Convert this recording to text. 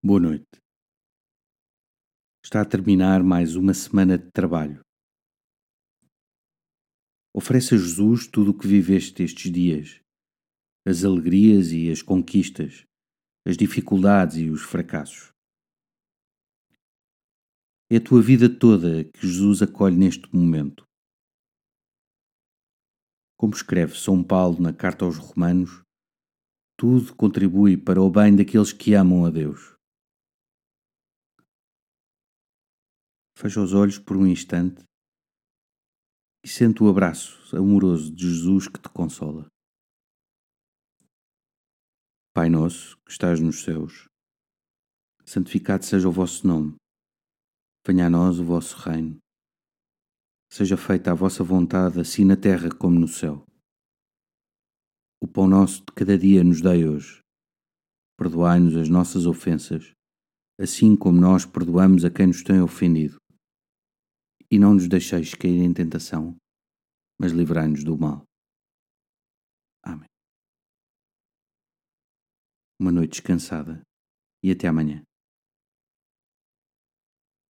Boa noite. Está a terminar mais uma semana de trabalho. Oferece a Jesus tudo o que viveste estes dias, as alegrias e as conquistas, as dificuldades e os fracassos. É a tua vida toda que Jesus acolhe neste momento. Como escreve São Paulo na carta aos Romanos, tudo contribui para o bem daqueles que amam a Deus. Fecha os olhos por um instante e sente o abraço amoroso de Jesus que te consola. Pai nosso, que estás nos céus, santificado seja o vosso nome. Venha a nós o vosso reino. Seja feita a vossa vontade, assim na terra como no céu. O pão nosso de cada dia nos dai hoje. Perdoai-nos as nossas ofensas, assim como nós perdoamos a quem nos tem ofendido e não nos deixeis cair em tentação, mas livrai-nos do mal. Amém. Uma noite descansada e até amanhã.